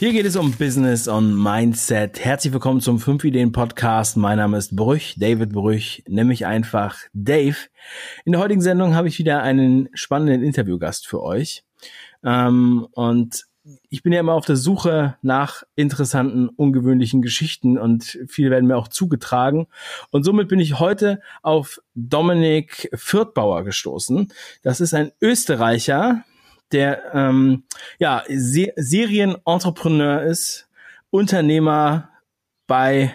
Hier geht es um Business und Mindset. Herzlich willkommen zum 5 Ideen Podcast. Mein Name ist Brüch, David Brüch, nämlich einfach Dave. In der heutigen Sendung habe ich wieder einen spannenden Interviewgast für euch. Ähm, und ich bin ja immer auf der Suche nach interessanten, ungewöhnlichen Geschichten und viele werden mir auch zugetragen. Und somit bin ich heute auf Dominik Fürthbauer gestoßen. Das ist ein Österreicher, der ähm, ja Se Serienentrepreneur ist, Unternehmer bei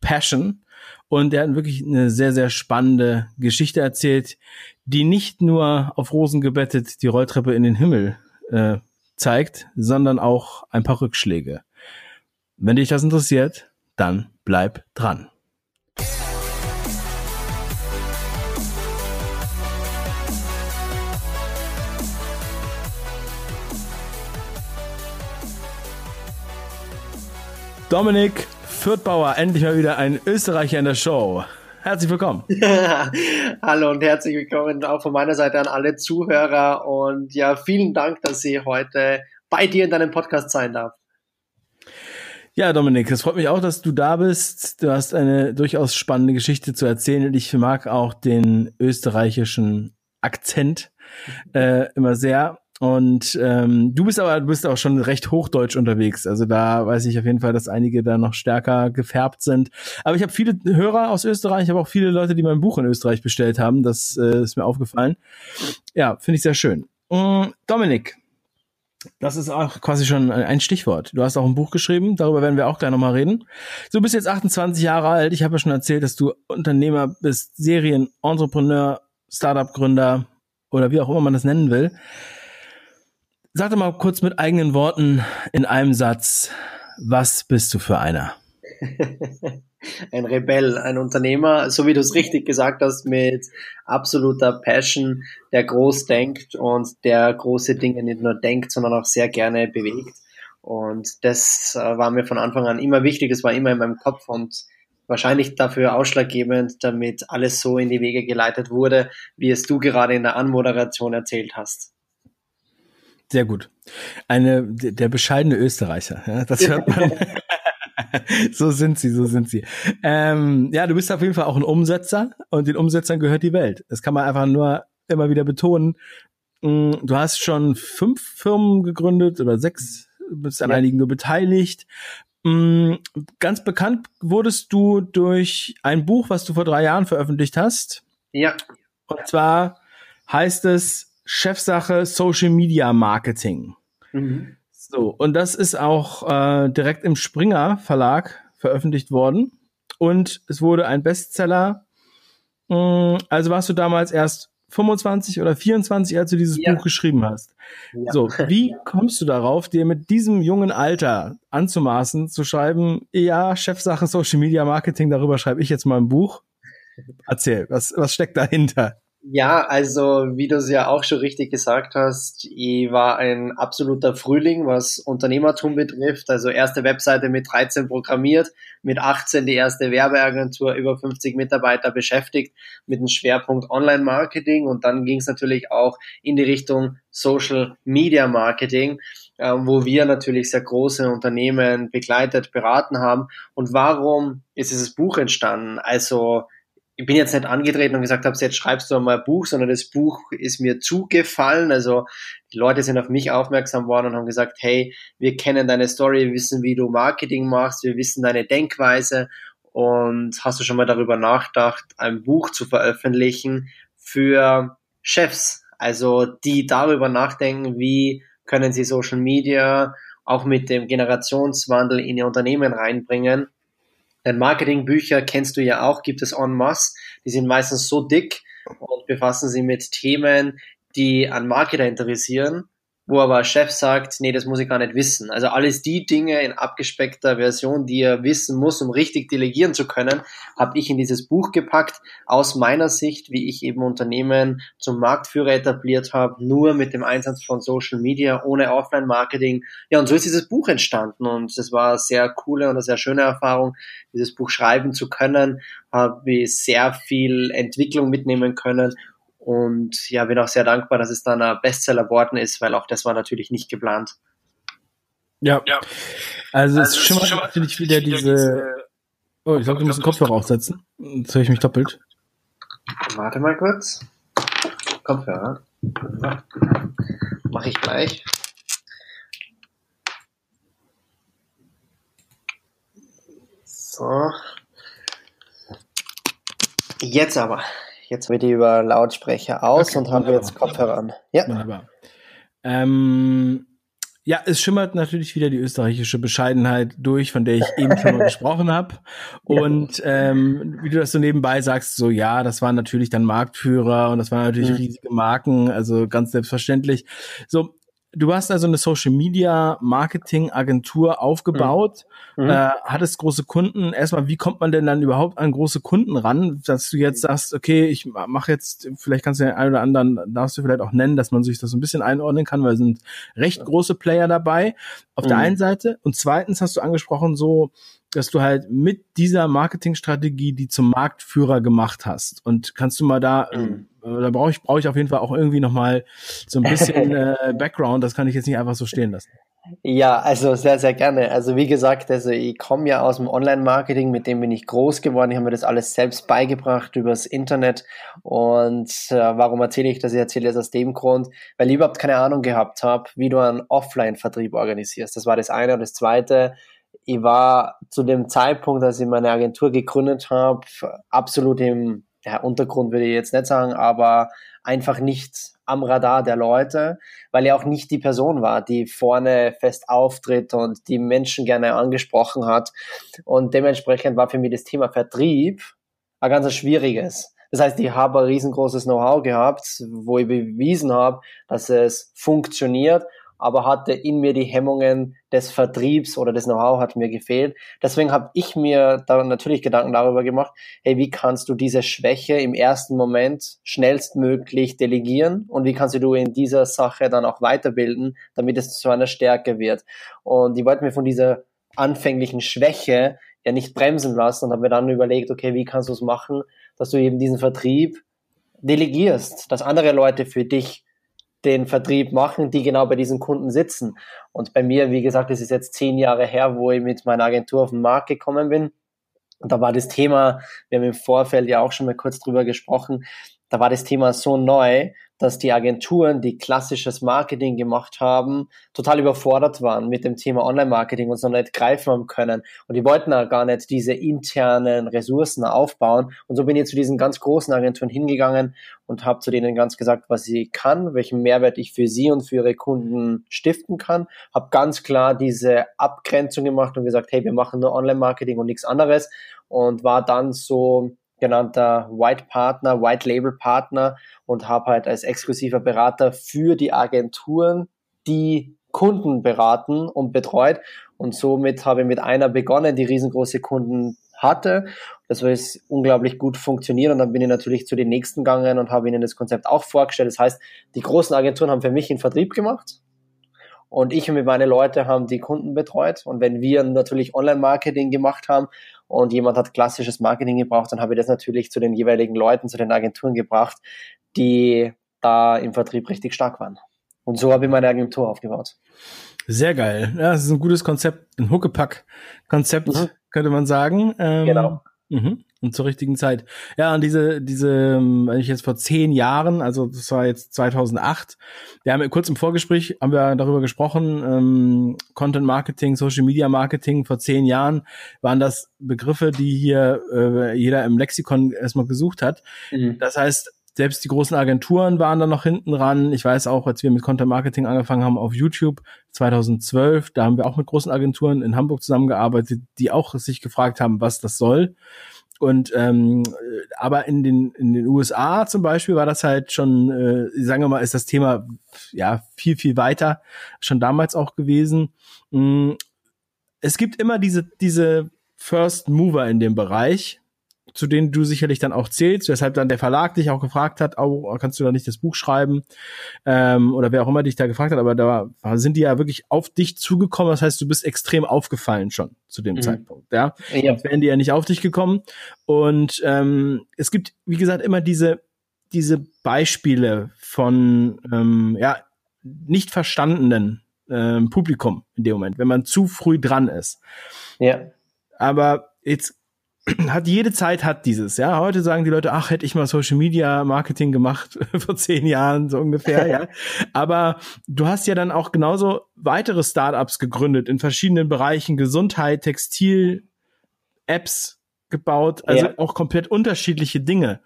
Passion und der hat wirklich eine sehr sehr spannende Geschichte erzählt, die nicht nur auf Rosen gebettet die Rolltreppe in den Himmel äh, zeigt, sondern auch ein paar Rückschläge. Wenn dich das interessiert, dann bleib dran. Dominik Fürthbauer, endlich mal wieder ein Österreicher in der Show. Herzlich willkommen. Hallo und herzlich willkommen auch von meiner Seite an alle Zuhörer und ja, vielen Dank, dass ich heute bei dir in deinem Podcast sein darf. Ja, Dominik, es freut mich auch, dass du da bist. Du hast eine durchaus spannende Geschichte zu erzählen und ich mag auch den österreichischen Akzent äh, immer sehr. Und ähm, du bist aber du bist auch schon recht hochdeutsch unterwegs. Also da weiß ich auf jeden Fall, dass einige da noch stärker gefärbt sind. Aber ich habe viele Hörer aus Österreich, ich habe auch viele Leute, die mein Buch in Österreich bestellt haben. Das äh, ist mir aufgefallen. Ja, finde ich sehr schön. Ähm, Dominik, das ist auch quasi schon ein Stichwort. Du hast auch ein Buch geschrieben, darüber werden wir auch gleich nochmal reden. Du bist jetzt 28 Jahre alt. Ich habe ja schon erzählt, dass du Unternehmer bist, Serien, Entrepreneur, Startup-Gründer oder wie auch immer man das nennen will. Sag doch mal kurz mit eigenen Worten in einem Satz, was bist du für einer? ein Rebell, ein Unternehmer, so wie du es richtig gesagt hast, mit absoluter Passion, der groß denkt und der große Dinge nicht nur denkt, sondern auch sehr gerne bewegt. Und das äh, war mir von Anfang an immer wichtig, es war immer in meinem Kopf und wahrscheinlich dafür ausschlaggebend, damit alles so in die Wege geleitet wurde, wie es du gerade in der Anmoderation erzählt hast. Sehr gut. Eine, der bescheidene Österreicher, ja, das hört man. so sind sie, so sind sie. Ähm, ja, du bist auf jeden Fall auch ein Umsetzer und den Umsetzern gehört die Welt. Das kann man einfach nur immer wieder betonen. Mm, du hast schon fünf Firmen gegründet oder sechs, bist an ja. einigen nur beteiligt. Mm, ganz bekannt wurdest du durch ein Buch, was du vor drei Jahren veröffentlicht hast. Ja. Und zwar heißt es Chefsache Social Media Marketing. Mhm. So, und das ist auch äh, direkt im Springer Verlag veröffentlicht worden. Und es wurde ein Bestseller. Mm, also warst du damals erst 25 oder 24, als du dieses ja. Buch geschrieben hast. Ja. So, wie kommst du darauf, dir mit diesem jungen Alter anzumaßen, zu schreiben, ja, Chefsache Social Media Marketing, darüber schreibe ich jetzt mal ein Buch? Erzähl, was, was steckt dahinter? Ja, also wie du es ja auch schon richtig gesagt hast, ich war ein absoluter Frühling, was Unternehmertum betrifft. Also erste Webseite mit 13 programmiert, mit 18 die erste Werbeagentur, über 50 Mitarbeiter beschäftigt mit dem Schwerpunkt Online-Marketing und dann ging es natürlich auch in die Richtung Social Media Marketing, äh, wo wir natürlich sehr große Unternehmen begleitet, beraten haben. Und warum ist dieses Buch entstanden? Also ich bin jetzt nicht angetreten und gesagt habe, jetzt schreibst du mal ein Buch, sondern das Buch ist mir zugefallen. Also die Leute sind auf mich aufmerksam worden und haben gesagt, hey, wir kennen deine Story, wir wissen, wie du Marketing machst, wir wissen deine Denkweise. Und hast du schon mal darüber nachgedacht, ein Buch zu veröffentlichen für Chefs, also die darüber nachdenken, wie können sie Social Media auch mit dem Generationswandel in ihr Unternehmen reinbringen denn Marketingbücher kennst du ja auch, gibt es en masse. Die sind meistens so dick und befassen sich mit Themen, die an Marketer interessieren wo aber Chef sagt, nee, das muss ich gar nicht wissen. Also alles die Dinge in abgespeckter Version, die er wissen muss, um richtig delegieren zu können, habe ich in dieses Buch gepackt, aus meiner Sicht, wie ich eben Unternehmen zum Marktführer etabliert habe, nur mit dem Einsatz von Social Media, ohne Offline-Marketing. Ja, und so ist dieses Buch entstanden und das war eine sehr coole und eine sehr schöne Erfahrung, dieses Buch schreiben zu können, habe ich sehr viel Entwicklung mitnehmen können und ja, bin auch sehr dankbar, dass es dann ein Bestseller geworden ist, weil auch das war natürlich nicht geplant. Ja. ja. Also, also es schimmert schon natürlich wieder diese. Oh, ich glaube, du musst den Kopfhörer aufsetzen. Jetzt höre ich mich doppelt. Warte mal kurz. Kopfhörer. Mach ich gleich. So. Jetzt aber. Jetzt wird die über Lautsprecher aus okay, und haben wir jetzt Kopfhörer an. Ja. Wunderbar. Ähm, ja, es schimmert natürlich wieder die österreichische Bescheidenheit durch, von der ich eben schon mal gesprochen habe. Und ähm, wie du das so nebenbei sagst, so ja, das waren natürlich dann Marktführer und das waren natürlich mhm. riesige Marken, also ganz selbstverständlich. So, Du hast also eine Social Media Marketing Agentur aufgebaut, mhm. mhm. äh, hattest große Kunden. Erstmal, wie kommt man denn dann überhaupt an große Kunden ran, dass du jetzt sagst, okay, ich mache jetzt, vielleicht kannst du den einen oder anderen, darfst du vielleicht auch nennen, dass man sich das so ein bisschen einordnen kann, weil es sind recht große Player dabei. Auf mhm. der einen Seite und zweitens hast du angesprochen so dass du halt mit dieser Marketingstrategie die zum Marktführer gemacht hast. Und kannst du mal da, mhm. äh, da brauche ich, brauche ich auf jeden Fall auch irgendwie nochmal so ein bisschen äh, Background. Das kann ich jetzt nicht einfach so stehen lassen. Ja, also sehr, sehr gerne. Also wie gesagt, also ich komme ja aus dem Online-Marketing, mit dem bin ich groß geworden. Ich habe mir das alles selbst beigebracht übers Internet. Und äh, warum erzähle ich das? Ich erzähle das aus dem Grund, weil ich überhaupt keine Ahnung gehabt habe, wie du einen Offline-Vertrieb organisierst. Das war das eine. Und das zweite, ich war zu dem Zeitpunkt, als ich meine Agentur gegründet habe, absolut im ja, Untergrund, würde ich jetzt nicht sagen, aber einfach nicht am Radar der Leute, weil er auch nicht die Person war, die vorne fest auftritt und die Menschen gerne angesprochen hat. Und dementsprechend war für mich das Thema Vertrieb ein ganz schwieriges. Das heißt, ich habe ein riesengroßes Know-how gehabt, wo ich bewiesen habe, dass es funktioniert aber hatte in mir die Hemmungen des Vertriebs oder des Know-how hat mir gefehlt. Deswegen habe ich mir da natürlich Gedanken darüber gemacht, hey, wie kannst du diese Schwäche im ersten Moment schnellstmöglich delegieren und wie kannst du in dieser Sache dann auch weiterbilden, damit es zu einer Stärke wird. Und ich wollte mir von dieser anfänglichen Schwäche ja nicht bremsen lassen und habe mir dann überlegt, okay, wie kannst du es machen, dass du eben diesen Vertrieb delegierst, dass andere Leute für dich den Vertrieb machen, die genau bei diesen Kunden sitzen. Und bei mir, wie gesagt, es ist jetzt zehn Jahre her, wo ich mit meiner Agentur auf den Markt gekommen bin. Und da war das Thema, wir haben im Vorfeld ja auch schon mal kurz drüber gesprochen, da war das Thema so neu, dass die Agenturen, die klassisches Marketing gemacht haben, total überfordert waren mit dem Thema Online-Marketing und so nicht greifen haben können. Und die wollten auch gar nicht diese internen Ressourcen aufbauen. Und so bin ich zu diesen ganz großen Agenturen hingegangen und habe zu denen ganz gesagt, was ich kann, welchen Mehrwert ich für sie und für ihre Kunden stiften kann. Habe ganz klar diese Abgrenzung gemacht und gesagt, hey, wir machen nur Online-Marketing und nichts anderes. Und war dann so genannter White Partner, White Label Partner und habe halt als exklusiver Berater für die Agenturen die Kunden beraten und betreut. Und somit habe ich mit einer begonnen, die riesengroße Kunden hatte. Das jetzt unglaublich gut funktioniert und dann bin ich natürlich zu den nächsten gegangen und habe ihnen das Konzept auch vorgestellt. Das heißt, die großen Agenturen haben für mich den Vertrieb gemacht und ich und meine Leute haben die Kunden betreut. Und wenn wir natürlich Online-Marketing gemacht haben und jemand hat klassisches Marketing gebraucht, dann habe ich das natürlich zu den jeweiligen Leuten, zu den Agenturen gebracht, die da im Vertrieb richtig stark waren. Und so habe ich meine Agentur aufgebaut. Sehr geil. Ja, das ist ein gutes Konzept, ein Huckepack-Konzept, mhm. könnte man sagen. Ähm, genau. Mhm. Und zur richtigen Zeit. Ja, und diese, diese, wenn ich jetzt vor zehn Jahren, also das war jetzt 2008, wir haben kurz im Vorgespräch, haben wir darüber gesprochen, ähm, Content Marketing, Social Media Marketing, vor zehn Jahren waren das Begriffe, die hier äh, jeder im Lexikon erstmal gesucht hat. Mhm. Das heißt, selbst die großen Agenturen waren da noch hinten ran. Ich weiß auch, als wir mit Content Marketing angefangen haben auf YouTube 2012, da haben wir auch mit großen Agenturen in Hamburg zusammengearbeitet, die auch sich gefragt haben, was das soll. Und ähm, aber in den in den USA zum Beispiel war das halt schon, äh, sagen wir mal, ist das Thema ja viel viel weiter schon damals auch gewesen. Mm, es gibt immer diese diese First Mover in dem Bereich, zu denen du sicherlich dann auch zählst, weshalb dann der Verlag dich auch gefragt hat, oh, kannst du da nicht das Buch schreiben? Ähm, oder wer auch immer dich da gefragt hat, aber da sind die ja wirklich auf dich zugekommen. Das heißt, du bist extrem aufgefallen schon zu dem mhm. Zeitpunkt. Ja, ja. Wären die ja nicht auf dich gekommen. Und ähm, es gibt, wie gesagt, immer diese diese Beispiele von ähm, ja nicht verstandenen äh, Publikum in dem Moment, wenn man zu früh dran ist. Ja. Aber jetzt hat jede Zeit hat dieses, ja. Heute sagen die Leute, ach, hätte ich mal Social Media Marketing gemacht vor zehn Jahren, so ungefähr, ja. Aber du hast ja dann auch genauso weitere Startups gegründet in verschiedenen Bereichen, Gesundheit, Textil, Apps gebaut, also ja. auch komplett unterschiedliche Dinge.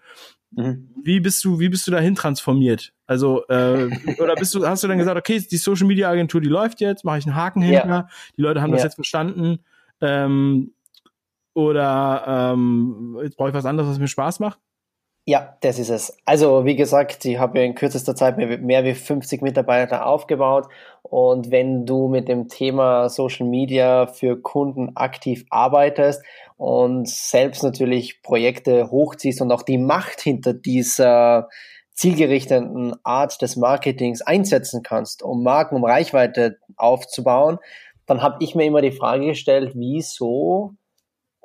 Mhm. Wie bist du, wie bist du dahin transformiert? Also, äh, oder bist du, hast du dann gesagt, okay, die Social Media Agentur, die läuft jetzt, mache ich einen Haken hinter, ja. die Leute haben das jetzt verstanden, ähm, oder ähm, jetzt brauche ich was anderes, was mir Spaß macht? Ja, das ist es. Also wie gesagt, ich habe in kürzester Zeit mehr, mehr wie 50 Mitarbeiter aufgebaut und wenn du mit dem Thema Social Media für Kunden aktiv arbeitest und selbst natürlich Projekte hochziehst und auch die Macht hinter dieser zielgerichteten Art des Marketings einsetzen kannst, um Marken, um Reichweite aufzubauen, dann habe ich mir immer die Frage gestellt, wieso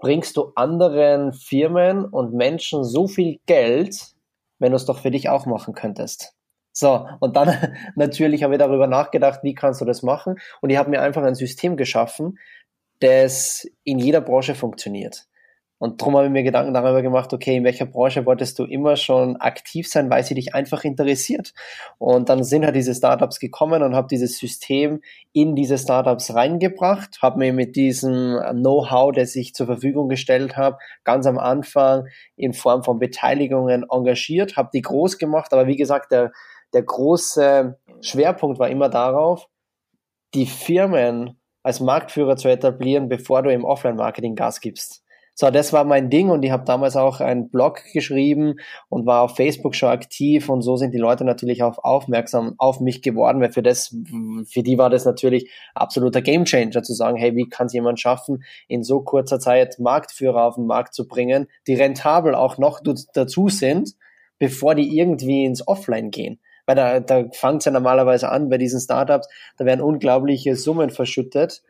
bringst du anderen Firmen und Menschen so viel Geld, wenn du es doch für dich auch machen könntest. So, und dann natürlich habe ich darüber nachgedacht, wie kannst du das machen? Und ich habe mir einfach ein System geschaffen, das in jeder Branche funktioniert. Und darum habe ich mir Gedanken darüber gemacht, okay, in welcher Branche wolltest du immer schon aktiv sein, weil sie dich einfach interessiert. Und dann sind halt diese Startups gekommen und habe dieses System in diese Startups reingebracht, habe mir mit diesem Know-how, das ich zur Verfügung gestellt habe, ganz am Anfang in Form von Beteiligungen engagiert, habe die groß gemacht. Aber wie gesagt, der, der große Schwerpunkt war immer darauf, die Firmen als Marktführer zu etablieren, bevor du im Offline-Marketing Gas gibst. So, das war mein Ding und ich habe damals auch einen Blog geschrieben und war auf Facebook schon aktiv und so sind die Leute natürlich auch aufmerksam auf mich geworden, weil für das, für die war das natürlich absoluter Gamechanger zu sagen, hey, wie kann es jemand schaffen, in so kurzer Zeit Marktführer auf den Markt zu bringen, die rentabel auch noch dazu sind, bevor die irgendwie ins Offline gehen. Weil da, da fängt es ja normalerweise an bei diesen Startups, da werden unglaubliche Summen verschüttet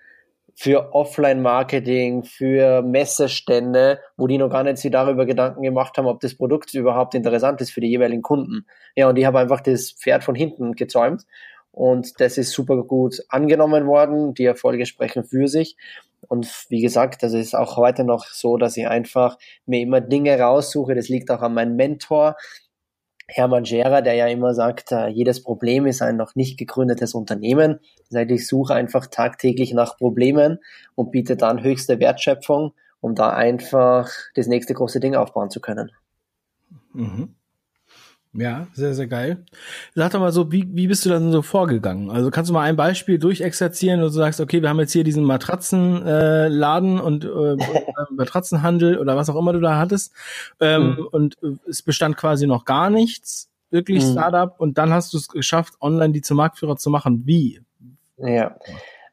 für Offline-Marketing, für Messestände, wo die noch gar nicht sich darüber Gedanken gemacht haben, ob das Produkt überhaupt interessant ist für die jeweiligen Kunden. Ja, und die haben einfach das Pferd von hinten gezäumt und das ist super gut angenommen worden. Die Erfolge sprechen für sich. Und wie gesagt, das ist auch heute noch so, dass ich einfach mir immer Dinge raussuche. Das liegt auch an meinem Mentor, Hermann Scherer, der ja immer sagt, äh, jedes Problem ist ein noch nicht gegründetes Unternehmen. Das heißt, ich suche einfach tagtäglich nach Problemen und biete dann höchste Wertschöpfung, um da einfach das nächste große Ding aufbauen zu können. Mhm. Ja, sehr, sehr geil. Sag doch mal so, wie, wie bist du dann so vorgegangen? Also kannst du mal ein Beispiel durchexerzieren, wo du sagst, okay, wir haben jetzt hier diesen Matratzenladen äh, und äh, Matratzenhandel oder was auch immer du da hattest ähm, mhm. und äh, es bestand quasi noch gar nichts, wirklich mhm. Startup und dann hast du es geschafft, online die zum Marktführer zu machen. Wie? Ja.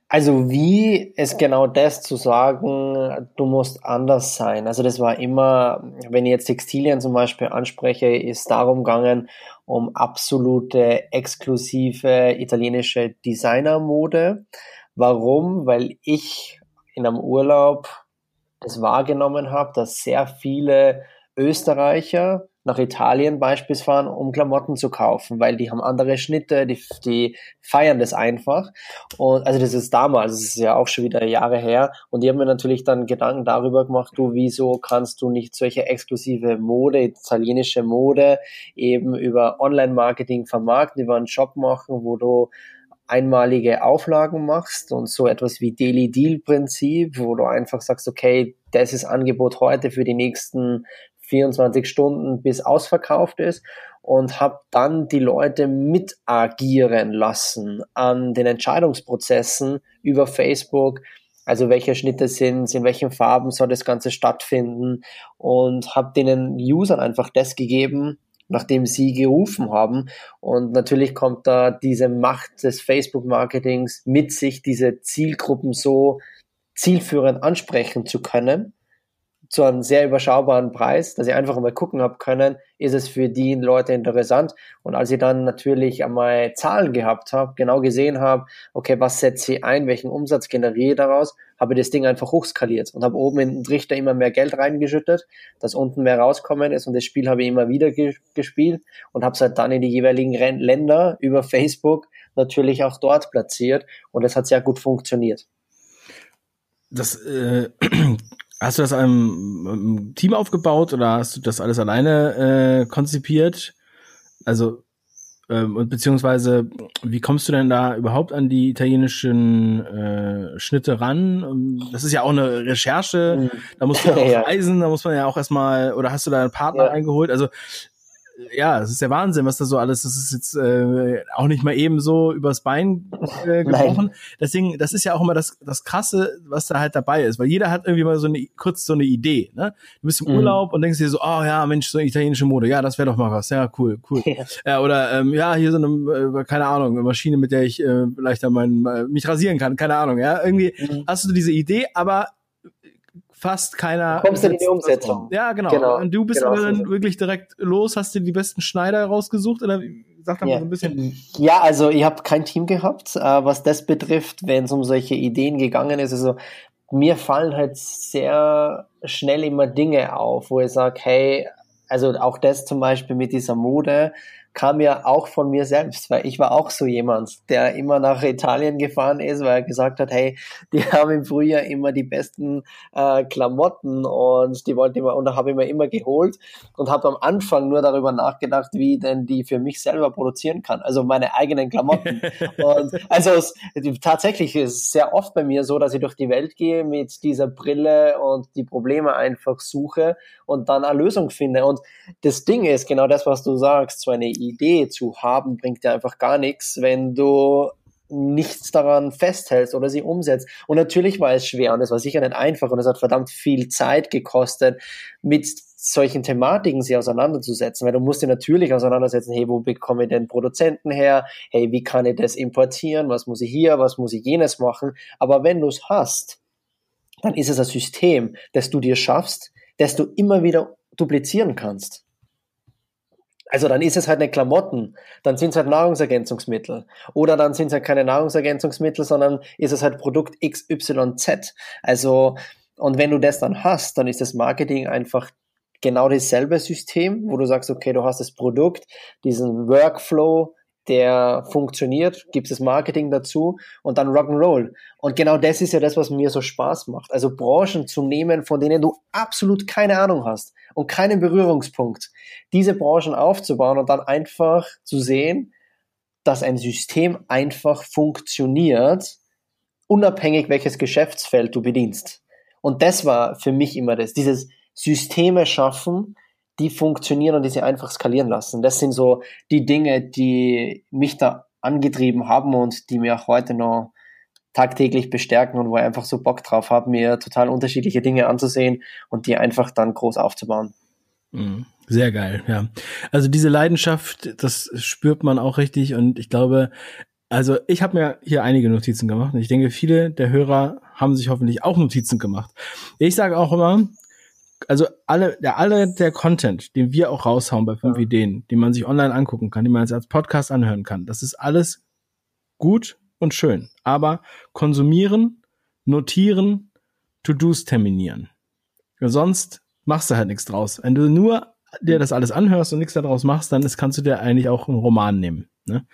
Also wie ist genau das zu sagen, du musst anders sein. Also das war immer, wenn ich jetzt Textilien zum Beispiel anspreche, ist darum gegangen, um absolute exklusive italienische Designermode. Warum? Weil ich in einem Urlaub das wahrgenommen habe, dass sehr viele Österreicher nach Italien beispielsweise fahren, um Klamotten zu kaufen, weil die haben andere Schnitte, die, die feiern das einfach. Und also das ist damals, das ist ja auch schon wieder Jahre her. Und die haben mir natürlich dann Gedanken darüber gemacht, du, wieso kannst du nicht solche exklusive Mode, italienische Mode eben über Online-Marketing vermarkten, über einen Shop machen, wo du einmalige Auflagen machst und so etwas wie Daily Deal Prinzip, wo du einfach sagst, okay, das ist Angebot heute für die nächsten 24 Stunden bis ausverkauft ist und habe dann die Leute mit agieren lassen an den Entscheidungsprozessen über Facebook. Also welche Schnitte sind, in welchen Farben soll das Ganze stattfinden und habe denen Usern einfach das gegeben, nachdem sie gerufen haben. Und natürlich kommt da diese Macht des Facebook-Marketings mit sich, diese Zielgruppen so zielführend ansprechen zu können zu einem sehr überschaubaren Preis, dass ich einfach mal gucken habe können, ist es für die Leute interessant. Und als ich dann natürlich einmal Zahlen gehabt habe, genau gesehen habe, okay, was setze ich ein, welchen Umsatz generiere ich daraus, habe ich das Ding einfach hochskaliert und habe oben in den Trichter immer mehr Geld reingeschüttet, dass unten mehr rauskommen ist und das Spiel habe ich immer wieder ge gespielt und habe es halt dann in die jeweiligen Länder über Facebook natürlich auch dort platziert und es hat sehr gut funktioniert. Das, äh, hast du das einem Team aufgebaut oder hast du das alles alleine äh, konzipiert? Also ähm, und beziehungsweise, wie kommst du denn da überhaupt an die italienischen äh, Schnitte ran? Ähm, das ist ja auch eine Recherche, mhm. da musst du ja auch ja. reisen, da muss man ja auch erstmal, oder hast du da einen Partner ja. eingeholt? Also ja, es ist der Wahnsinn, was da so alles, das ist jetzt äh, auch nicht mal eben so übers Bein äh, gebrochen. Deswegen, das ist ja auch immer das, das Krasse, was da halt dabei ist, weil jeder hat irgendwie mal so eine, kurz so eine Idee, ne? Du bist im mhm. Urlaub und denkst dir so, oh ja, Mensch, so italienische Mode, ja, das wäre doch mal was, ja, cool, cool. Ja. ja oder, ähm, ja, hier so eine, äh, keine Ahnung, eine Maschine, mit der ich äh, leichter mein, äh, mich rasieren kann, keine Ahnung, ja, irgendwie mhm. hast du diese Idee, aber fast keiner. Du kommst in die Umsetzung. Ja, genau. genau. Und du bist genau, aber dann wirklich direkt los, hast dir die besten Schneider rausgesucht oder sag doch mal so ein bisschen. Ja, also ich habe kein Team gehabt, äh, was das betrifft, wenn es um solche Ideen gegangen ist. Also mir fallen halt sehr schnell immer Dinge auf, wo ich sage, hey, also auch das zum Beispiel mit dieser Mode, kam ja auch von mir selbst, weil ich war auch so jemand, der immer nach Italien gefahren ist, weil er gesagt hat, hey, die haben im Frühjahr immer die besten äh, Klamotten und die wollte immer und da habe ich mir immer geholt und habe am Anfang nur darüber nachgedacht, wie denn die für mich selber produzieren kann, also meine eigenen Klamotten. und also es, tatsächlich ist es sehr oft bei mir so, dass ich durch die Welt gehe mit dieser Brille und die Probleme einfach suche und dann eine Lösung finde. Und das Ding ist genau das, was du sagst, so eine Idee zu haben, bringt dir einfach gar nichts, wenn du nichts daran festhältst oder sie umsetzt. Und natürlich war es schwer und es war sicher nicht einfach und es hat verdammt viel Zeit gekostet, mit solchen Thematiken sie auseinanderzusetzen, weil du musst dir natürlich auseinandersetzen, hey, wo bekomme ich den Produzenten her? Hey, wie kann ich das importieren? Was muss ich hier? Was muss ich jenes machen? Aber wenn du es hast, dann ist es ein System, das du dir schaffst, das du immer wieder duplizieren kannst. Also dann ist es halt nicht Klamotten, dann sind es halt Nahrungsergänzungsmittel. Oder dann sind es halt keine Nahrungsergänzungsmittel, sondern ist es halt Produkt XYZ. Also, und wenn du das dann hast, dann ist das Marketing einfach genau dasselbe System, wo du sagst, okay, du hast das Produkt, diesen Workflow, der funktioniert, gibt es Marketing dazu und dann Rock'n'Roll. Und genau das ist ja das, was mir so Spaß macht. Also Branchen zu nehmen, von denen du absolut keine Ahnung hast und keinen Berührungspunkt. Diese Branchen aufzubauen und dann einfach zu sehen, dass ein System einfach funktioniert, unabhängig welches Geschäftsfeld du bedienst. Und das war für mich immer das, dieses Systeme schaffen, die funktionieren und die sie einfach skalieren lassen. Das sind so die Dinge, die mich da angetrieben haben und die mir auch heute noch tagtäglich bestärken und wo ich einfach so Bock drauf habe, mir total unterschiedliche Dinge anzusehen und die einfach dann groß aufzubauen. Mhm. Sehr geil, ja. Also diese Leidenschaft, das spürt man auch richtig und ich glaube, also ich habe mir hier einige Notizen gemacht und ich denke, viele der Hörer haben sich hoffentlich auch Notizen gemacht. Ich sage auch immer, also alle, der, alle der Content, den wir auch raushauen bei fünf ja. Ideen, den man sich online angucken kann, den man jetzt als Podcast anhören kann, das ist alles gut und schön. Aber konsumieren, notieren, To-Dos terminieren. Sonst machst du halt nichts draus. Wenn du nur dir das alles anhörst und nichts daraus machst, dann ist, kannst du dir eigentlich auch einen Roman nehmen. Ne?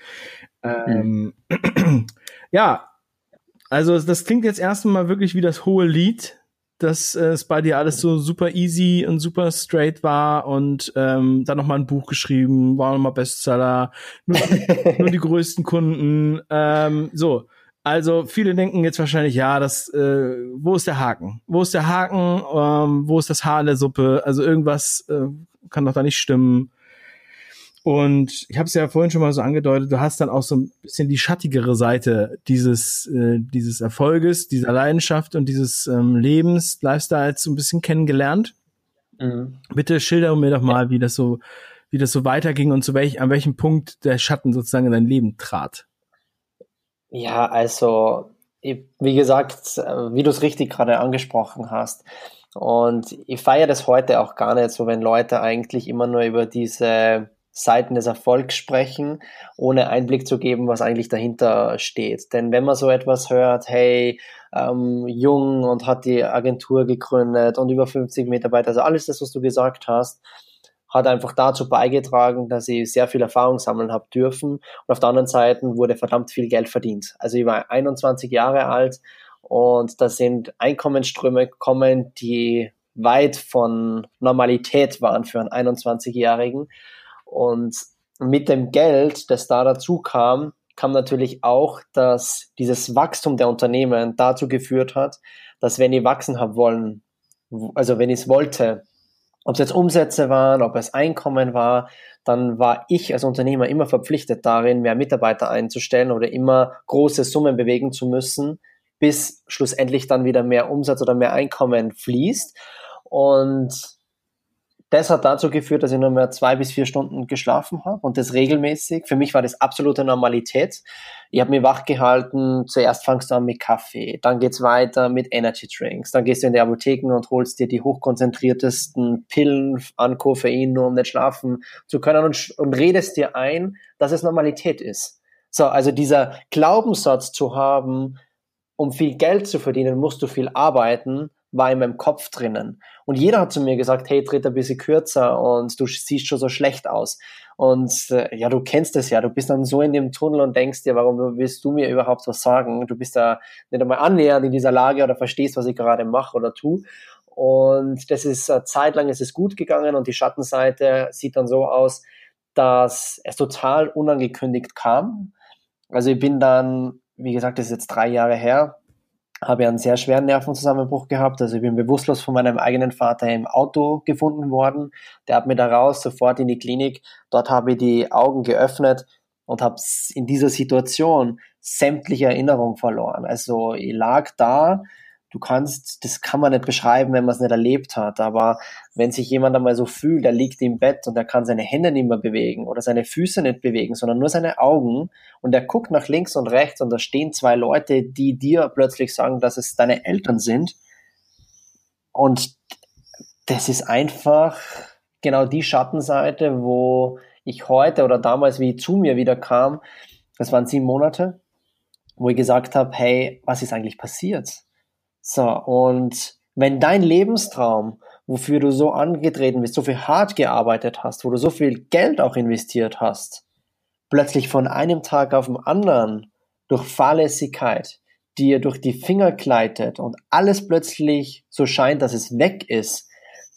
Mhm. Ähm, ja, also das klingt jetzt erstmal wirklich wie das hohe Lied, dass äh, es bei dir alles so super easy und super straight war und ähm, dann nochmal ein Buch geschrieben, war nochmal Bestseller, nur, nur die größten Kunden. Ähm, so, also viele denken jetzt wahrscheinlich, ja, das, äh, wo ist der Haken? Wo ist der Haken? Ähm, wo ist das Haar in der Suppe? Also irgendwas äh, kann doch da nicht stimmen. Und ich habe es ja vorhin schon mal so angedeutet, du hast dann auch so ein bisschen die schattigere Seite dieses, äh, dieses Erfolges, dieser Leidenschaft und dieses ähm, Lebens, Lifestyles so ein bisschen kennengelernt. Mhm. Bitte schilder mir doch mal, wie das so, wie das so weiterging und zu welch, an welchem Punkt der Schatten sozusagen in dein Leben trat. Ja, also, wie gesagt, äh, wie du es richtig gerade angesprochen hast. Und ich feiere das heute auch gar nicht so, wenn Leute eigentlich immer nur über diese Seiten des Erfolgs sprechen, ohne Einblick zu geben, was eigentlich dahinter steht. Denn wenn man so etwas hört, hey, ähm, jung und hat die Agentur gegründet und über 50 Mitarbeiter, also alles das, was du gesagt hast, hat einfach dazu beigetragen, dass ich sehr viel Erfahrung sammeln habe dürfen. Und auf der anderen Seite wurde verdammt viel Geld verdient. Also ich war 21 Jahre alt und da sind Einkommensströme gekommen, die weit von Normalität waren für einen 21-Jährigen. Und mit dem Geld, das da dazu kam, kam natürlich auch, dass dieses Wachstum der Unternehmen dazu geführt hat, dass wenn ich wachsen haben wollen, also wenn ich es wollte, ob es jetzt Umsätze waren, ob es Einkommen war, dann war ich als Unternehmer immer verpflichtet darin, mehr Mitarbeiter einzustellen oder immer große Summen bewegen zu müssen, bis schlussendlich dann wieder mehr Umsatz oder mehr Einkommen fließt. Und das hat dazu geführt, dass ich nur mehr zwei bis vier Stunden geschlafen habe und das regelmäßig. Für mich war das absolute Normalität. Ich habe mich wach gehalten. Zuerst fangst du an mit Kaffee, dann geht's weiter mit Energy Drinks, dann gehst du in die Apotheken und holst dir die hochkonzentriertesten Pillen an Koffein, nur um nicht schlafen zu können und, und redest dir ein, dass es Normalität ist. So, also dieser Glaubenssatz zu haben, um viel Geld zu verdienen, musst du viel arbeiten, war in meinem Kopf drinnen. Und jeder hat zu mir gesagt, hey, tritt ein bisschen kürzer und du siehst schon so schlecht aus. Und äh, ja, du kennst es ja, du bist dann so in dem Tunnel und denkst dir, warum willst du mir überhaupt was sagen? Du bist da nicht einmal annähernd in dieser Lage oder verstehst, was ich gerade mache oder tu. Und das ist eine Zeit lang ist es gut gegangen und die Schattenseite sieht dann so aus, dass es total unangekündigt kam. Also ich bin dann, wie gesagt, das ist jetzt drei Jahre her, habe einen sehr schweren Nervenzusammenbruch gehabt. Also ich bin bewusstlos von meinem eigenen Vater im Auto gefunden worden. Der hat mir da raus, sofort in die Klinik. Dort habe ich die Augen geöffnet und habe in dieser Situation sämtliche Erinnerungen verloren. Also ich lag da du kannst, das kann man nicht beschreiben, wenn man es nicht erlebt hat, aber wenn sich jemand einmal so fühlt, er liegt im Bett und er kann seine Hände nicht mehr bewegen oder seine Füße nicht bewegen, sondern nur seine Augen und er guckt nach links und rechts und da stehen zwei Leute, die dir plötzlich sagen, dass es deine Eltern sind und das ist einfach genau die Schattenseite, wo ich heute oder damals, wie ich zu mir wieder kam, das waren sieben Monate, wo ich gesagt habe, hey, was ist eigentlich passiert? So, und wenn dein Lebenstraum, wofür du so angetreten bist, so viel hart gearbeitet hast, wo du so viel Geld auch investiert hast, plötzlich von einem Tag auf den anderen durch Fahrlässigkeit dir durch die Finger gleitet und alles plötzlich so scheint, dass es weg ist,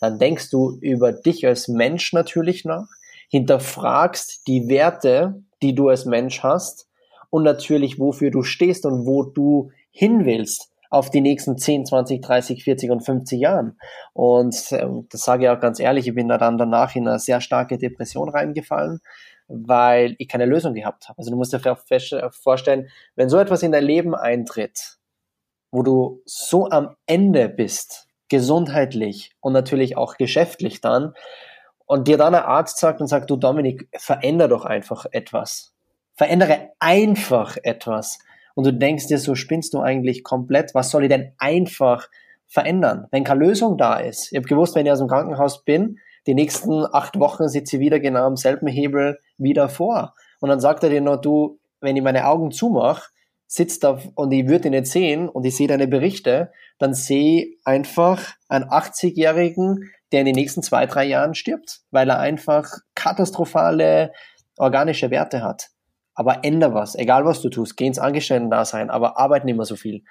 dann denkst du über dich als Mensch natürlich nach, hinterfragst die Werte, die du als Mensch hast und natürlich, wofür du stehst und wo du hin willst auf die nächsten 10, 20, 30, 40 und 50 Jahren. Und ähm, das sage ich auch ganz ehrlich, ich bin da dann danach in eine sehr starke Depression reingefallen, weil ich keine Lösung gehabt habe. Also du musst dir äh, vorstellen, wenn so etwas in dein Leben eintritt, wo du so am Ende bist, gesundheitlich und natürlich auch geschäftlich dann, und dir dann ein Arzt sagt und sagt, du Dominik, veränder doch einfach etwas. Verändere einfach etwas und du denkst dir so, spinnst du eigentlich komplett? Was soll ich denn einfach verändern, wenn keine Lösung da ist? Ich habe gewusst, wenn ich aus dem Krankenhaus bin, die nächsten acht Wochen sitze ich wieder genau am selben Hebel wieder vor. Und dann sagt er dir noch, du, wenn ich meine Augen zumache, sitzt da und ich würde ihn nicht sehen und ich sehe deine Berichte, dann sehe ich einfach einen 80-Jährigen, der in den nächsten zwei, drei Jahren stirbt, weil er einfach katastrophale organische Werte hat aber änder was, egal was du tust, geh ins Angestellten-Dasein, aber arbeit nicht mehr so viel.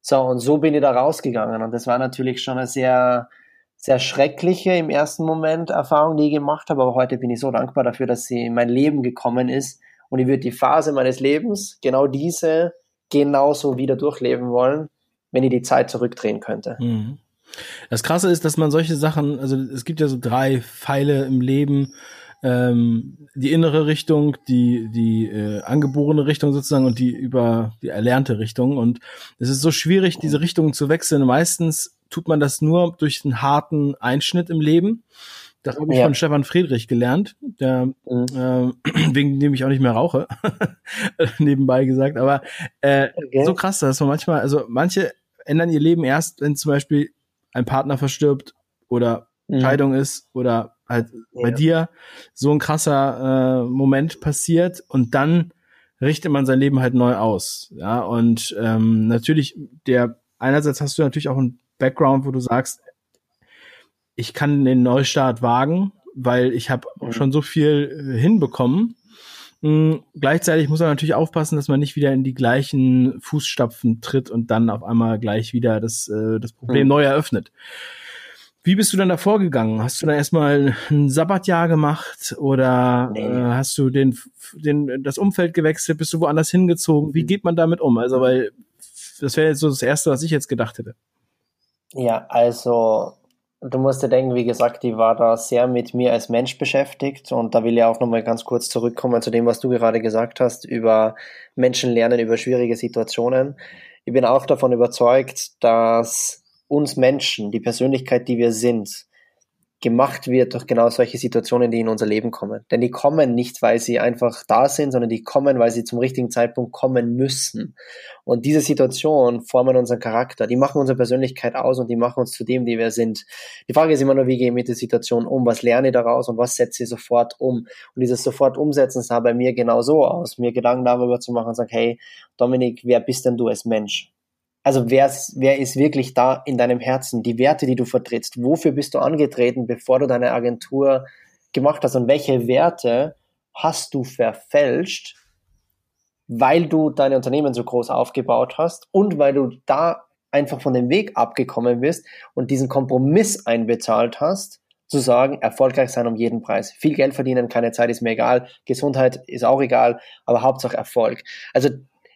So, und so bin ich da rausgegangen und das war natürlich schon eine sehr, sehr schreckliche im ersten Moment Erfahrung, die ich gemacht habe, aber heute bin ich so dankbar dafür, dass sie in mein Leben gekommen ist und ich würde die Phase meines Lebens, genau diese, genauso wieder durchleben wollen, wenn ich die Zeit zurückdrehen könnte. Mhm. Das Krasse ist, dass man solche Sachen, also es gibt ja so drei Pfeile im Leben, ähm, die innere Richtung, die, die äh, angeborene Richtung sozusagen und die über die erlernte Richtung. Und es ist so schwierig, diese Richtungen zu wechseln. Meistens tut man das nur durch einen harten Einschnitt im Leben. Das habe ich ja. von Stefan Friedrich gelernt, der, mhm. äh, wegen dem ich auch nicht mehr rauche, nebenbei gesagt. Aber äh, okay. so krass, dass man manchmal, also manche ändern ihr Leben erst, wenn zum Beispiel ein Partner verstirbt oder mhm. Scheidung ist oder halt ja. bei dir so ein krasser äh, Moment passiert und dann richtet man sein Leben halt neu aus. Ja, und ähm, natürlich, der einerseits hast du natürlich auch einen Background, wo du sagst, ich kann den Neustart wagen weil ich habe mhm. schon so viel äh, hinbekommen. Mhm. Gleichzeitig muss man natürlich aufpassen, dass man nicht wieder in die gleichen Fußstapfen tritt und dann auf einmal gleich wieder das, äh, das Problem mhm. neu eröffnet. Wie bist du dann da vorgegangen? Hast du dann erstmal ein Sabbatjahr gemacht oder nee. äh, hast du den, den, das Umfeld gewechselt? Bist du woanders hingezogen? Wie mhm. geht man damit um? Also, weil das wäre jetzt so das Erste, was ich jetzt gedacht hätte. Ja, also du musst dir denken, wie gesagt, die war da sehr mit mir als Mensch beschäftigt und da will ich auch nochmal ganz kurz zurückkommen zu dem, was du gerade gesagt hast, über Menschen lernen, über schwierige Situationen. Ich bin auch davon überzeugt, dass uns Menschen, die Persönlichkeit, die wir sind, gemacht wird durch genau solche Situationen, die in unser Leben kommen. Denn die kommen nicht, weil sie einfach da sind, sondern die kommen, weil sie zum richtigen Zeitpunkt kommen müssen. Und diese Situationen formen unseren Charakter, die machen unsere Persönlichkeit aus und die machen uns zu dem, die wir sind. Die Frage ist immer nur, wie gehe ich mit der Situation um? Was lerne ich daraus und was setze ich sofort um? Und dieses sofort umsetzen sah bei mir genau so aus, mir Gedanken darüber zu machen und sagen, hey, Dominik, wer bist denn du als Mensch? Also wer, ist wirklich da in deinem Herzen? Die Werte, die du vertrittst. Wofür bist du angetreten, bevor du deine Agentur gemacht hast? Und welche Werte hast du verfälscht, weil du dein Unternehmen so groß aufgebaut hast und weil du da einfach von dem Weg abgekommen bist und diesen Kompromiss einbezahlt hast, zu sagen, erfolgreich sein um jeden Preis. Viel Geld verdienen, keine Zeit ist mir egal, Gesundheit ist auch egal, aber Hauptsache Erfolg. Also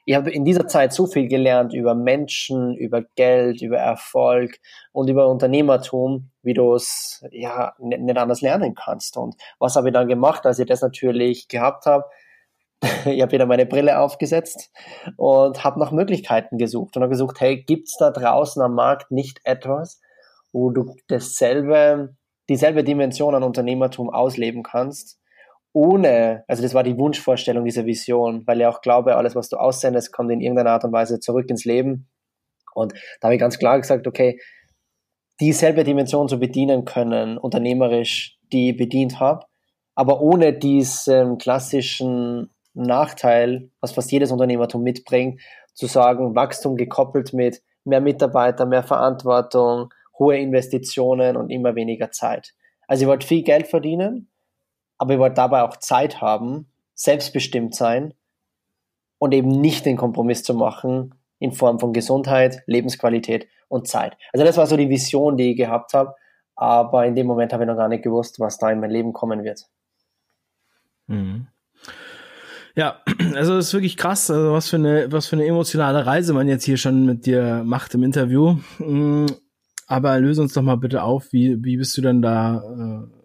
ich habe in dieser Zeit so viel gelernt über Menschen, über Geld, über Erfolg und über Unternehmertum, wie du es ja nicht anders lernen kannst. Und was habe ich dann gemacht, als ich das natürlich gehabt habe? ich habe wieder meine Brille aufgesetzt und habe nach Möglichkeiten gesucht und habe gesucht, hey, gibt's da draußen am Markt nicht etwas, wo du dasselbe, dieselbe Dimension an Unternehmertum ausleben kannst? Ohne, also das war die Wunschvorstellung dieser Vision, weil ich auch glaube, alles, was du aussendest, kommt in irgendeiner Art und Weise zurück ins Leben. Und da habe ich ganz klar gesagt, okay, dieselbe Dimension zu bedienen können, unternehmerisch, die ich bedient habe, aber ohne diesen klassischen Nachteil, was fast jedes Unternehmertum mitbringt, zu sagen, Wachstum gekoppelt mit mehr Mitarbeiter, mehr Verantwortung, hohe Investitionen und immer weniger Zeit. Also ich wollte viel Geld verdienen, aber wollt dabei auch Zeit haben, selbstbestimmt sein und eben nicht den Kompromiss zu machen in Form von Gesundheit, Lebensqualität und Zeit. Also das war so die Vision, die ich gehabt habe, aber in dem Moment habe ich noch gar nicht gewusst, was da in mein Leben kommen wird. Mhm. Ja, also das ist wirklich krass, also was für eine, was für eine emotionale Reise man jetzt hier schon mit dir macht im Interview. Mhm. Aber löse uns doch mal bitte auf, wie, wie bist du denn da äh,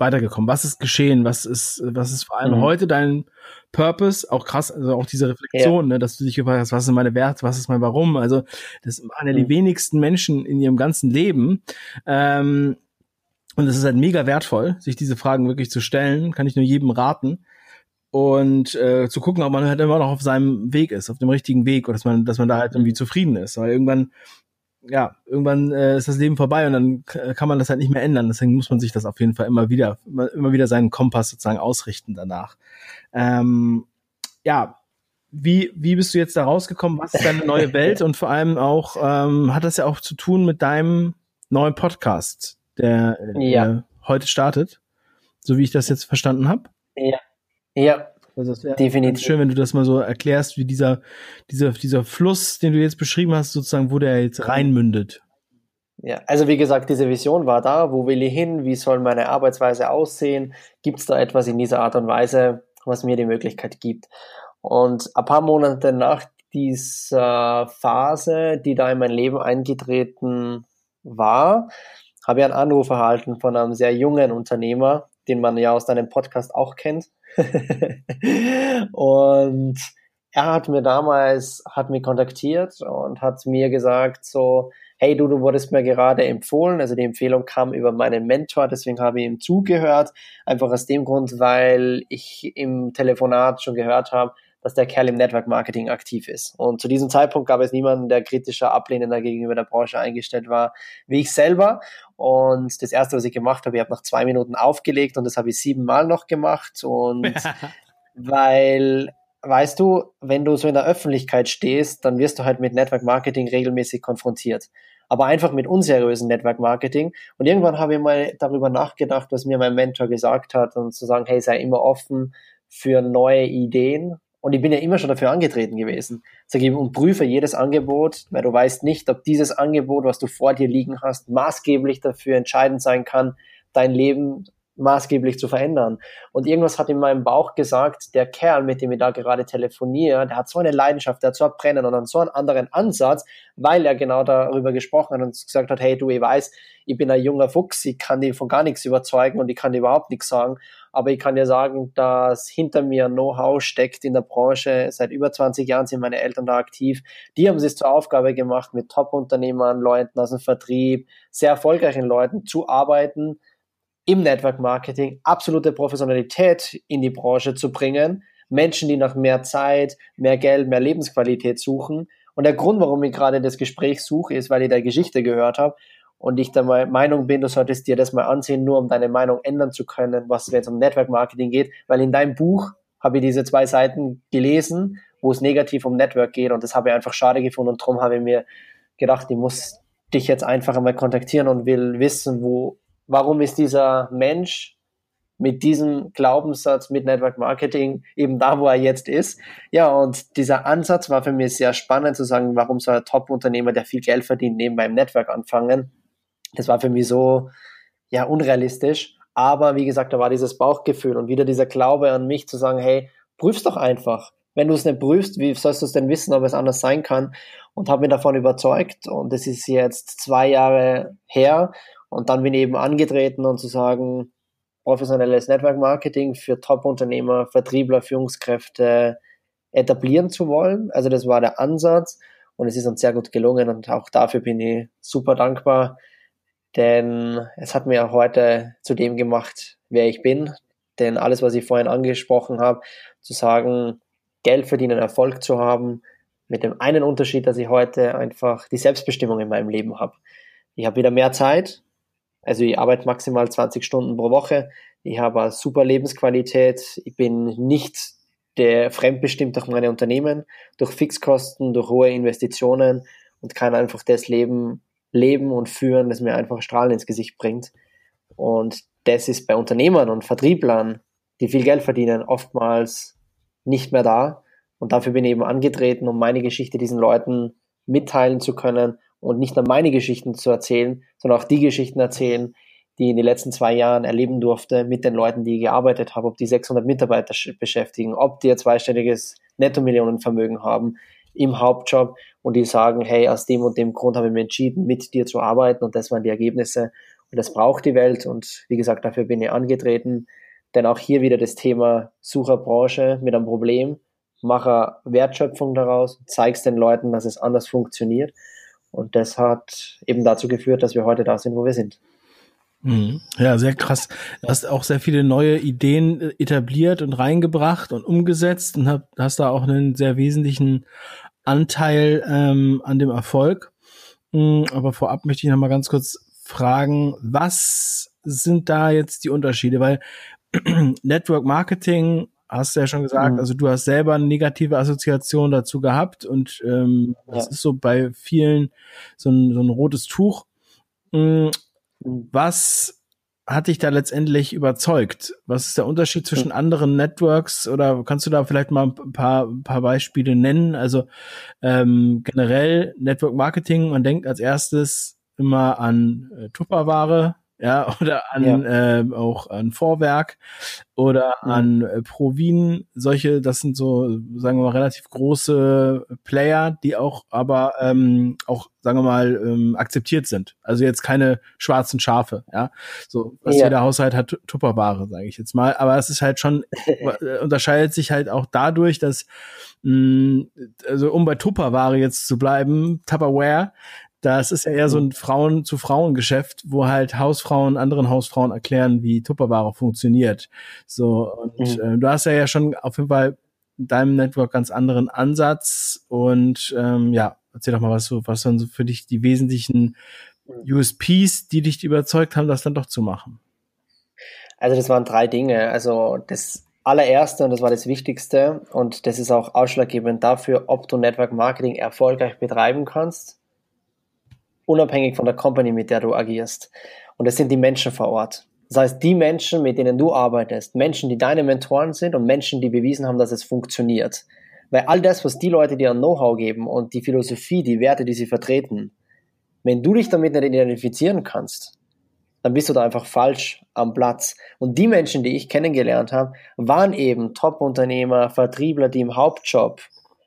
weitergekommen? Was ist geschehen? Was ist, was ist vor allem mhm. heute dein Purpose? Auch krass, also auch diese Reflexion, ja. ne, dass du dich gefragt hast, was sind meine Werte, was ist mein Warum? Also, das machen ja die mhm. wenigsten Menschen in ihrem ganzen Leben. Ähm, und es ist halt mega wertvoll, sich diese Fragen wirklich zu stellen. Kann ich nur jedem raten. Und äh, zu gucken, ob man halt immer noch auf seinem Weg ist, auf dem richtigen Weg, oder dass man, dass man da halt irgendwie zufrieden ist. Weil irgendwann ja, irgendwann äh, ist das Leben vorbei und dann kann man das halt nicht mehr ändern. Deswegen muss man sich das auf jeden Fall immer wieder, immer wieder seinen Kompass sozusagen ausrichten danach. Ähm, ja, wie, wie bist du jetzt da rausgekommen? Was ist deine neue Welt? Und vor allem auch, ähm, hat das ja auch zu tun mit deinem neuen Podcast, der, ja. der heute startet, so wie ich das jetzt verstanden habe? Ja. Ja, also es wäre schön, wenn du das mal so erklärst, wie dieser, dieser, dieser Fluss, den du jetzt beschrieben hast, sozusagen, wo der jetzt reinmündet. Ja, also wie gesagt, diese Vision war da. Wo will ich hin? Wie soll meine Arbeitsweise aussehen? Gibt es da etwas in dieser Art und Weise, was mir die Möglichkeit gibt? Und ein paar Monate nach dieser Phase, die da in mein Leben eingetreten war, habe ich einen Anruf erhalten von einem sehr jungen Unternehmer, den man ja aus deinem Podcast auch kennt. und er hat mir damals, hat mich kontaktiert und hat mir gesagt so, hey du, du wurdest mir gerade empfohlen, also die Empfehlung kam über meinen Mentor, deswegen habe ich ihm zugehört, einfach aus dem Grund, weil ich im Telefonat schon gehört habe, dass der Kerl im Network Marketing aktiv ist. Und zu diesem Zeitpunkt gab es niemanden, der kritischer, ablehnender gegenüber der Branche eingestellt war, wie ich selber. Und das erste, was ich gemacht habe, ich habe nach zwei Minuten aufgelegt und das habe ich siebenmal noch gemacht. Und weil weißt du, wenn du so in der Öffentlichkeit stehst, dann wirst du halt mit Network Marketing regelmäßig konfrontiert. Aber einfach mit unseriösen Network Marketing. Und irgendwann habe ich mal darüber nachgedacht, was mir mein Mentor gesagt hat und zu sagen, hey, sei immer offen für neue Ideen. Und ich bin ja immer schon dafür angetreten gewesen. Sag ich, und prüfe jedes Angebot, weil du weißt nicht, ob dieses Angebot, was du vor dir liegen hast, maßgeblich dafür entscheidend sein kann, dein Leben maßgeblich zu verändern. Und irgendwas hat in meinem Bauch gesagt, der Kerl, mit dem ich da gerade telefoniere, der hat so eine Leidenschaft, der hat so ein Brennen und so einen anderen Ansatz, weil er genau darüber gesprochen hat und gesagt hat, hey du, ich weiß, ich bin ein junger Fuchs, ich kann dir von gar nichts überzeugen und ich kann dir überhaupt nichts sagen, aber ich kann dir sagen, dass hinter mir Know-how steckt in der Branche. Seit über 20 Jahren sind meine Eltern da aktiv. Die haben es zur Aufgabe gemacht, mit Top-Unternehmern, Leuten aus dem Vertrieb, sehr erfolgreichen Leuten zu arbeiten, im Network Marketing absolute Professionalität in die Branche zu bringen. Menschen, die nach mehr Zeit, mehr Geld, mehr Lebensqualität suchen. Und der Grund, warum ich gerade das Gespräch suche, ist, weil ich da Geschichte gehört habe und ich der Meinung bin, du solltest dir das mal ansehen, nur um deine Meinung ändern zu können, was es um Network Marketing geht. Weil in deinem Buch habe ich diese zwei Seiten gelesen, wo es negativ um Network geht und das habe ich einfach schade gefunden und darum habe ich mir gedacht, ich muss dich jetzt einfach einmal kontaktieren und will wissen, wo warum ist dieser Mensch mit diesem Glaubenssatz mit Network Marketing eben da, wo er jetzt ist. Ja, und dieser Ansatz war für mich sehr spannend zu sagen, warum soll ein Top-Unternehmer, der viel Geld verdient, nebenbei im Network anfangen. Das war für mich so, ja, unrealistisch. Aber wie gesagt, da war dieses Bauchgefühl und wieder dieser Glaube an mich zu sagen, hey, prüf's doch einfach. Wenn du es nicht prüfst, wie sollst du es denn wissen, ob es anders sein kann? Und habe mich davon überzeugt. Und es ist jetzt zwei Jahre her und dann bin ich eben angetreten und zu sagen, professionelles Network Marketing für Top-Unternehmer, Vertriebler, Führungskräfte etablieren zu wollen. Also das war der Ansatz und es ist uns sehr gut gelungen und auch dafür bin ich super dankbar, denn es hat mir auch heute zu dem gemacht, wer ich bin. Denn alles, was ich vorhin angesprochen habe, zu sagen, Geld verdienen, Erfolg zu haben, mit dem einen Unterschied, dass ich heute einfach die Selbstbestimmung in meinem Leben habe. Ich habe wieder mehr Zeit, also ich arbeite maximal 20 Stunden pro Woche. Ich habe eine super Lebensqualität. Ich bin nicht der fremdbestimmt durch meine Unternehmen, durch Fixkosten, durch hohe Investitionen und kann einfach das Leben leben und führen, das mir einfach Strahlen ins Gesicht bringt. Und das ist bei Unternehmern und Vertrieblern, die viel Geld verdienen, oftmals nicht mehr da. Und dafür bin ich eben angetreten, um meine Geschichte diesen Leuten mitteilen zu können und nicht nur meine Geschichten zu erzählen, sondern auch die Geschichten erzählen, die ich in den letzten zwei Jahren erleben durfte mit den Leuten, die ich gearbeitet habe, ob die 600 Mitarbeiter beschäftigen, ob die ein zweistelliges Netto-Millionenvermögen haben im Hauptjob und die sagen, hey, aus dem und dem Grund habe ich mich entschieden, mit dir zu arbeiten und das waren die Ergebnisse und das braucht die Welt und wie gesagt, dafür bin ich angetreten, denn auch hier wieder das Thema Sucherbranche mit einem Problem, mache Wertschöpfung daraus, zeigst den Leuten, dass es anders funktioniert und das hat eben dazu geführt, dass wir heute da sind, wo wir sind. Mhm. Ja, sehr krass. Du hast auch sehr viele neue Ideen äh, etabliert und reingebracht und umgesetzt und hast da auch einen sehr wesentlichen Anteil ähm, an dem Erfolg. Mhm, aber vorab möchte ich noch mal ganz kurz fragen, was sind da jetzt die Unterschiede? Weil Network Marketing hast du ja schon gesagt, mhm. also du hast selber eine negative Assoziation dazu gehabt und ähm, ja. das ist so bei vielen so ein, so ein rotes Tuch. Mhm. Was hat dich da letztendlich überzeugt? Was ist der Unterschied zwischen mhm. anderen Networks oder kannst du da vielleicht mal ein paar, ein paar Beispiele nennen? Also ähm, generell Network Marketing, man denkt als erstes immer an äh, Tupperware, ja, oder an ja. äh, auch an Vorwerk oder an äh, Provin, solche, das sind so, sagen wir mal, relativ große Player, die auch aber ähm, auch, sagen wir mal, ähm, akzeptiert sind. Also jetzt keine schwarzen Schafe, ja. So, was ja. jeder Haushalt hat, Tupperware, sage ich jetzt mal. Aber es ist halt schon, äh, unterscheidet sich halt auch dadurch, dass mh, also um bei Tupperware jetzt zu bleiben, Tupperware, das ist ja eher so ein Frauen zu Frauen Geschäft, wo halt Hausfrauen anderen Hausfrauen erklären, wie Tupperware funktioniert. So und mhm. äh, du hast ja, ja schon auf jeden Fall in deinem Network ganz anderen Ansatz und ähm, ja, erzähl doch mal, was so was dann so für dich die wesentlichen mhm. USPs, die dich überzeugt haben, das dann doch zu machen. Also das waren drei Dinge. Also das allererste, und das war das Wichtigste, und das ist auch ausschlaggebend dafür, ob du Network Marketing erfolgreich betreiben kannst, unabhängig von der Company, mit der du agierst. Und das sind die Menschen vor Ort. Das heißt, die Menschen, mit denen du arbeitest, Menschen, die deine Mentoren sind und Menschen, die bewiesen haben, dass es funktioniert. Weil all das, was die Leute dir an Know-how geben und die Philosophie, die Werte, die sie vertreten, wenn du dich damit nicht identifizieren kannst, dann bist du da einfach falsch am Platz. Und die Menschen, die ich kennengelernt habe, waren eben Top-Unternehmer, Vertriebler, die im Hauptjob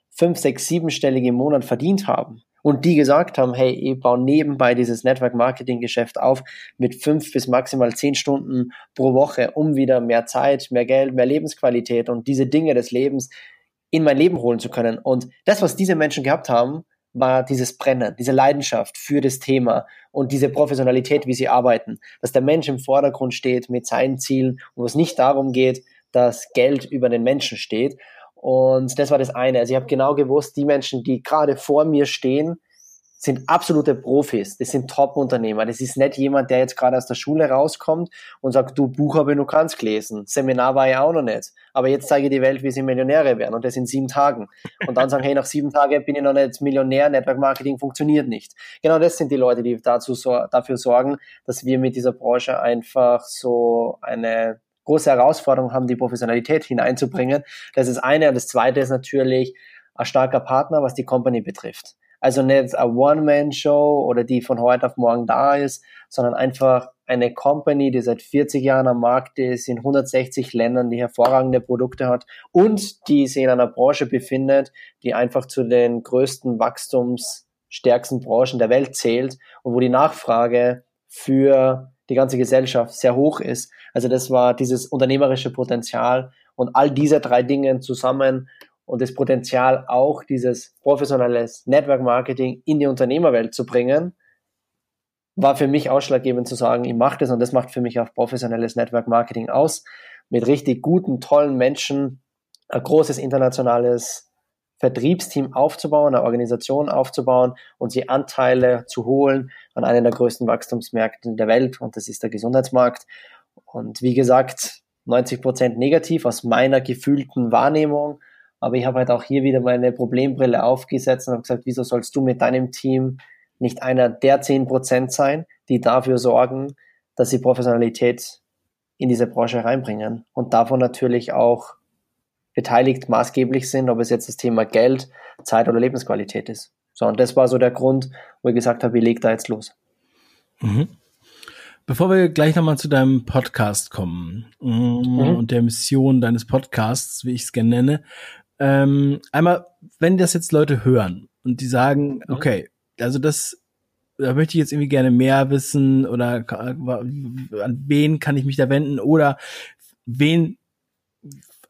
fünf, sechs, siebenstellige im Monat verdient haben und die gesagt haben, hey, ich baue nebenbei dieses Network Marketing Geschäft auf mit fünf bis maximal zehn Stunden pro Woche, um wieder mehr Zeit, mehr Geld, mehr Lebensqualität und diese Dinge des Lebens in mein Leben holen zu können. Und das, was diese Menschen gehabt haben, war dieses Brennen, diese Leidenschaft für das Thema und diese Professionalität, wie sie arbeiten, dass der Mensch im Vordergrund steht mit seinen Zielen und es nicht darum geht, dass Geld über den Menschen steht. Und das war das eine. Also ich habe genau gewusst, die Menschen, die gerade vor mir stehen, sind absolute Profis. Das sind Top-Unternehmer. Das ist nicht jemand, der jetzt gerade aus der Schule rauskommt und sagt, du Buch habe ich nur ganz gelesen. Seminar war ja auch noch nicht. Aber jetzt zeige ich die Welt, wie sie Millionäre werden. Und das in sieben Tagen. Und dann sagen, hey, nach sieben Tagen bin ich noch nicht Millionär. Network Marketing funktioniert nicht. Genau das sind die Leute, die dazu, dafür sorgen, dass wir mit dieser Branche einfach so eine große Herausforderung haben, die Professionalität hineinzubringen. Das ist eine. Und das zweite ist natürlich ein starker Partner, was die Company betrifft. Also nicht eine One-Man-Show oder die von heute auf morgen da ist, sondern einfach eine Company, die seit 40 Jahren am Markt ist, in 160 Ländern, die hervorragende Produkte hat und die sich in einer Branche befindet, die einfach zu den größten wachstumsstärksten Branchen der Welt zählt und wo die Nachfrage für die ganze Gesellschaft sehr hoch ist. Also das war dieses unternehmerische Potenzial und all diese drei Dinge zusammen und das Potenzial auch dieses professionelles Network Marketing in die Unternehmerwelt zu bringen, war für mich ausschlaggebend zu sagen, ich mache das und das macht für mich auch professionelles Network Marketing aus, mit richtig guten, tollen Menschen ein großes internationales Vertriebsteam aufzubauen, eine Organisation aufzubauen und sie Anteile zu holen an einem der größten Wachstumsmärkte der Welt. Und das ist der Gesundheitsmarkt. Und wie gesagt, 90 Prozent negativ aus meiner gefühlten Wahrnehmung, aber ich habe halt auch hier wieder meine Problembrille aufgesetzt und habe gesagt, wieso sollst du mit deinem Team nicht einer der zehn Prozent sein, die dafür sorgen, dass sie Professionalität in diese Branche reinbringen? Und davon natürlich auch beteiligt maßgeblich sind, ob es jetzt das Thema Geld, Zeit oder Lebensqualität ist. So, und das war so der Grund, wo ich gesagt habe, ich leg da jetzt los. Mhm. Bevor wir gleich nochmal zu deinem Podcast kommen mm, mhm. und der Mission deines Podcasts, wie ich es gerne nenne, ähm, einmal, wenn das jetzt Leute hören und die sagen, mhm. okay, also das, da möchte ich jetzt irgendwie gerne mehr wissen oder an wen kann ich mich da wenden oder wen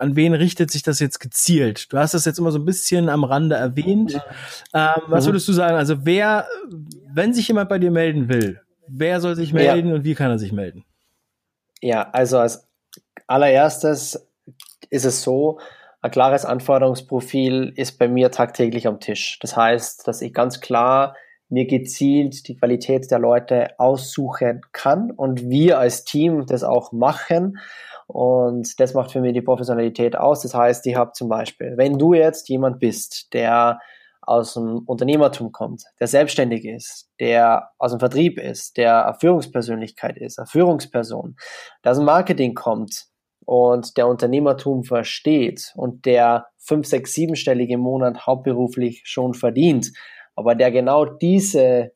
an wen richtet sich das jetzt gezielt? Du hast das jetzt immer so ein bisschen am Rande erwähnt. Ähm, was mhm. würdest du sagen? Also wer, wenn sich jemand bei dir melden will, wer soll sich melden ja. und wie kann er sich melden? Ja, also als allererstes ist es so, ein klares Anforderungsprofil ist bei mir tagtäglich am Tisch. Das heißt, dass ich ganz klar mir gezielt die Qualität der Leute aussuchen kann und wir als Team das auch machen. Und das macht für mich die Professionalität aus. Das heißt, ich habe zum Beispiel, wenn du jetzt jemand bist, der aus dem Unternehmertum kommt, der selbstständig ist, der aus dem Vertrieb ist, der eine Führungspersönlichkeit ist, eine Führungsperson, der aus dem Marketing kommt, und der Unternehmertum versteht und der fünf, sechs, siebenstellige im Monat hauptberuflich schon verdient, aber der genau diese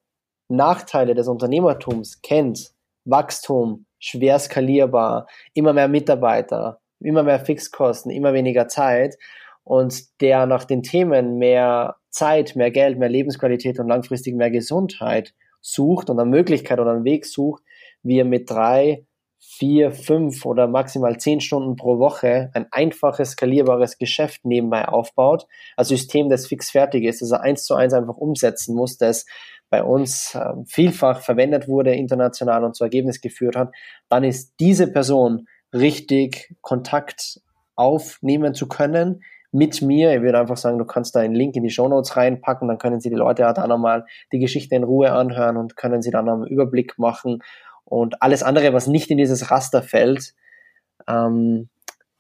Nachteile des Unternehmertums kennt, Wachstum, schwer skalierbar, immer mehr Mitarbeiter, immer mehr Fixkosten, immer weniger Zeit und der nach den Themen mehr Zeit, mehr Geld, mehr Lebensqualität und langfristig mehr Gesundheit sucht und eine Möglichkeit oder einen Weg sucht, wie er mit drei vier, fünf oder maximal zehn Stunden pro Woche ein einfaches, skalierbares Geschäft nebenbei aufbaut, ein System, das fix fertig ist, das er eins zu eins einfach umsetzen muss, das bei uns äh, vielfach verwendet wurde international und zu Ergebnis geführt hat, dann ist diese Person richtig Kontakt aufnehmen zu können mit mir. Ich würde einfach sagen, du kannst da einen Link in die Show Notes reinpacken, dann können sie die Leute auch nochmal die Geschichte in Ruhe anhören und können sie dann einen Überblick machen und alles andere, was nicht in dieses Raster fällt, ähm,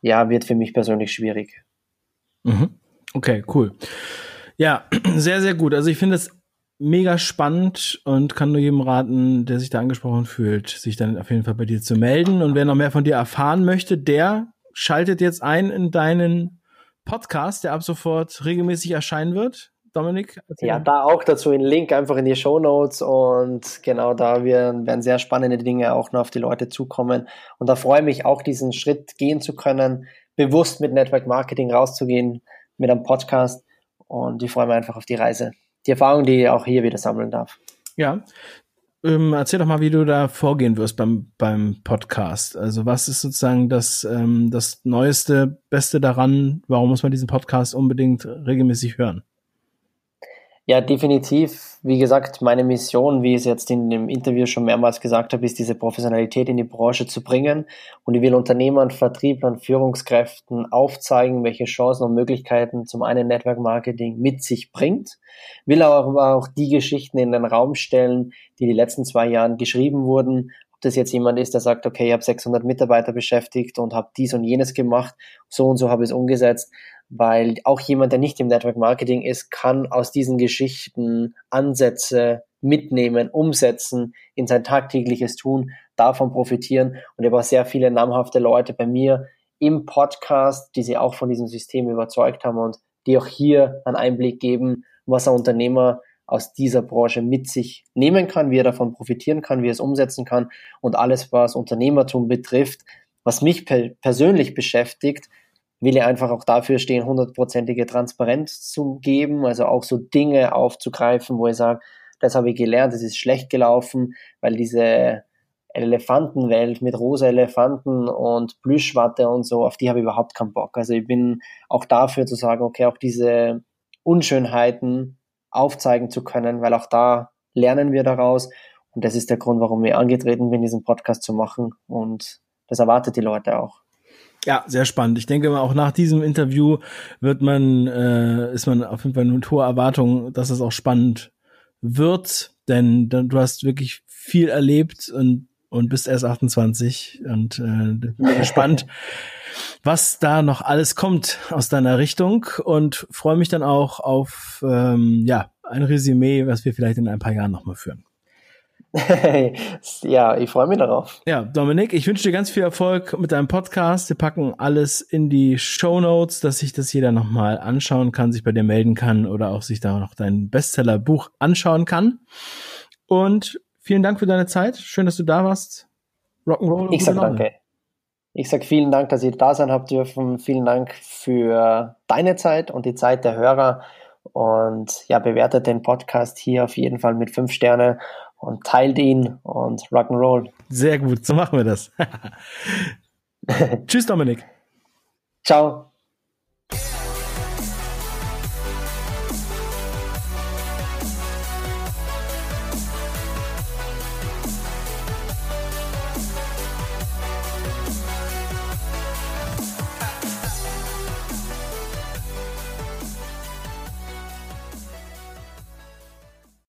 ja, wird für mich persönlich schwierig. Mhm. Okay, cool. Ja, sehr, sehr gut. Also ich finde es mega spannend und kann nur jedem raten, der sich da angesprochen fühlt, sich dann auf jeden Fall bei dir zu melden. Und wer noch mehr von dir erfahren möchte, der schaltet jetzt ein in deinen Podcast, der ab sofort regelmäßig erscheinen wird. Dominik? Ja, da auch dazu einen Link einfach in die Show Notes und genau da werden, werden sehr spannende Dinge auch noch auf die Leute zukommen. Und da freue ich mich auch, diesen Schritt gehen zu können, bewusst mit Network Marketing rauszugehen, mit einem Podcast. Und ich freue mich einfach auf die Reise die Erfahrung, die ich auch hier wieder sammeln darf. Ja. Ähm, erzähl doch mal, wie du da vorgehen wirst beim, beim Podcast. Also was ist sozusagen das, ähm, das Neueste, Beste daran? Warum muss man diesen Podcast unbedingt regelmäßig hören? Ja, definitiv. Wie gesagt, meine Mission, wie ich es jetzt in dem Interview schon mehrmals gesagt habe, ist diese Professionalität in die Branche zu bringen. Und ich will Unternehmern, Vertrieblern, Führungskräften aufzeigen, welche Chancen und Möglichkeiten zum einen Network Marketing mit sich bringt. Will aber auch die Geschichten in den Raum stellen, die die letzten zwei Jahren geschrieben wurden. Ob das jetzt jemand ist, der sagt, okay, ich habe 600 Mitarbeiter beschäftigt und habe dies und jenes gemacht, so und so habe ich es umgesetzt weil auch jemand, der nicht im Network Marketing ist, kann aus diesen Geschichten Ansätze mitnehmen, umsetzen in sein tagtägliches Tun, davon profitieren. Und ich habe auch sehr viele namhafte Leute bei mir im Podcast, die sich auch von diesem System überzeugt haben und die auch hier einen Einblick geben, was ein Unternehmer aus dieser Branche mit sich nehmen kann, wie er davon profitieren kann, wie er es umsetzen kann und alles, was Unternehmertum betrifft, was mich per persönlich beschäftigt, will ich einfach auch dafür stehen, hundertprozentige Transparenz zu geben, also auch so Dinge aufzugreifen, wo ich sage, das habe ich gelernt, das ist schlecht gelaufen, weil diese Elefantenwelt mit rosa Elefanten und Plüschwatte und so, auf die habe ich überhaupt keinen Bock. Also ich bin auch dafür zu sagen, okay, auch diese Unschönheiten aufzeigen zu können, weil auch da lernen wir daraus. Und das ist der Grund, warum ich angetreten bin, diesen Podcast zu machen. Und das erwartet die Leute auch. Ja, sehr spannend. Ich denke mal, auch nach diesem Interview wird man, äh, ist man auf jeden Fall mit hoher Erwartung, dass es auch spannend wird, denn du hast wirklich viel erlebt und, und bist erst 28 und äh, bin gespannt, was da noch alles kommt aus deiner Richtung und freue mich dann auch auf ähm, ja ein Resümee, was wir vielleicht in ein paar Jahren nochmal führen. ja, ich freue mich darauf. Ja, Dominik, ich wünsche dir ganz viel Erfolg mit deinem Podcast. Wir packen alles in die Show Notes, dass sich das jeder nochmal anschauen kann, sich bei dir melden kann oder auch sich da noch dein Bestseller-Buch anschauen kann. Und vielen Dank für deine Zeit. Schön, dass du da warst. Rock'n'Roll. Ich sag danke. Ich sag vielen Dank, dass ihr da sein habt dürfen. Vielen Dank für deine Zeit und die Zeit der Hörer. Und ja, bewertet den Podcast hier auf jeden Fall mit fünf Sterne und teilt ihn und Rock'n'Roll. Sehr gut, so machen wir das. Tschüss, Dominik. Ciao.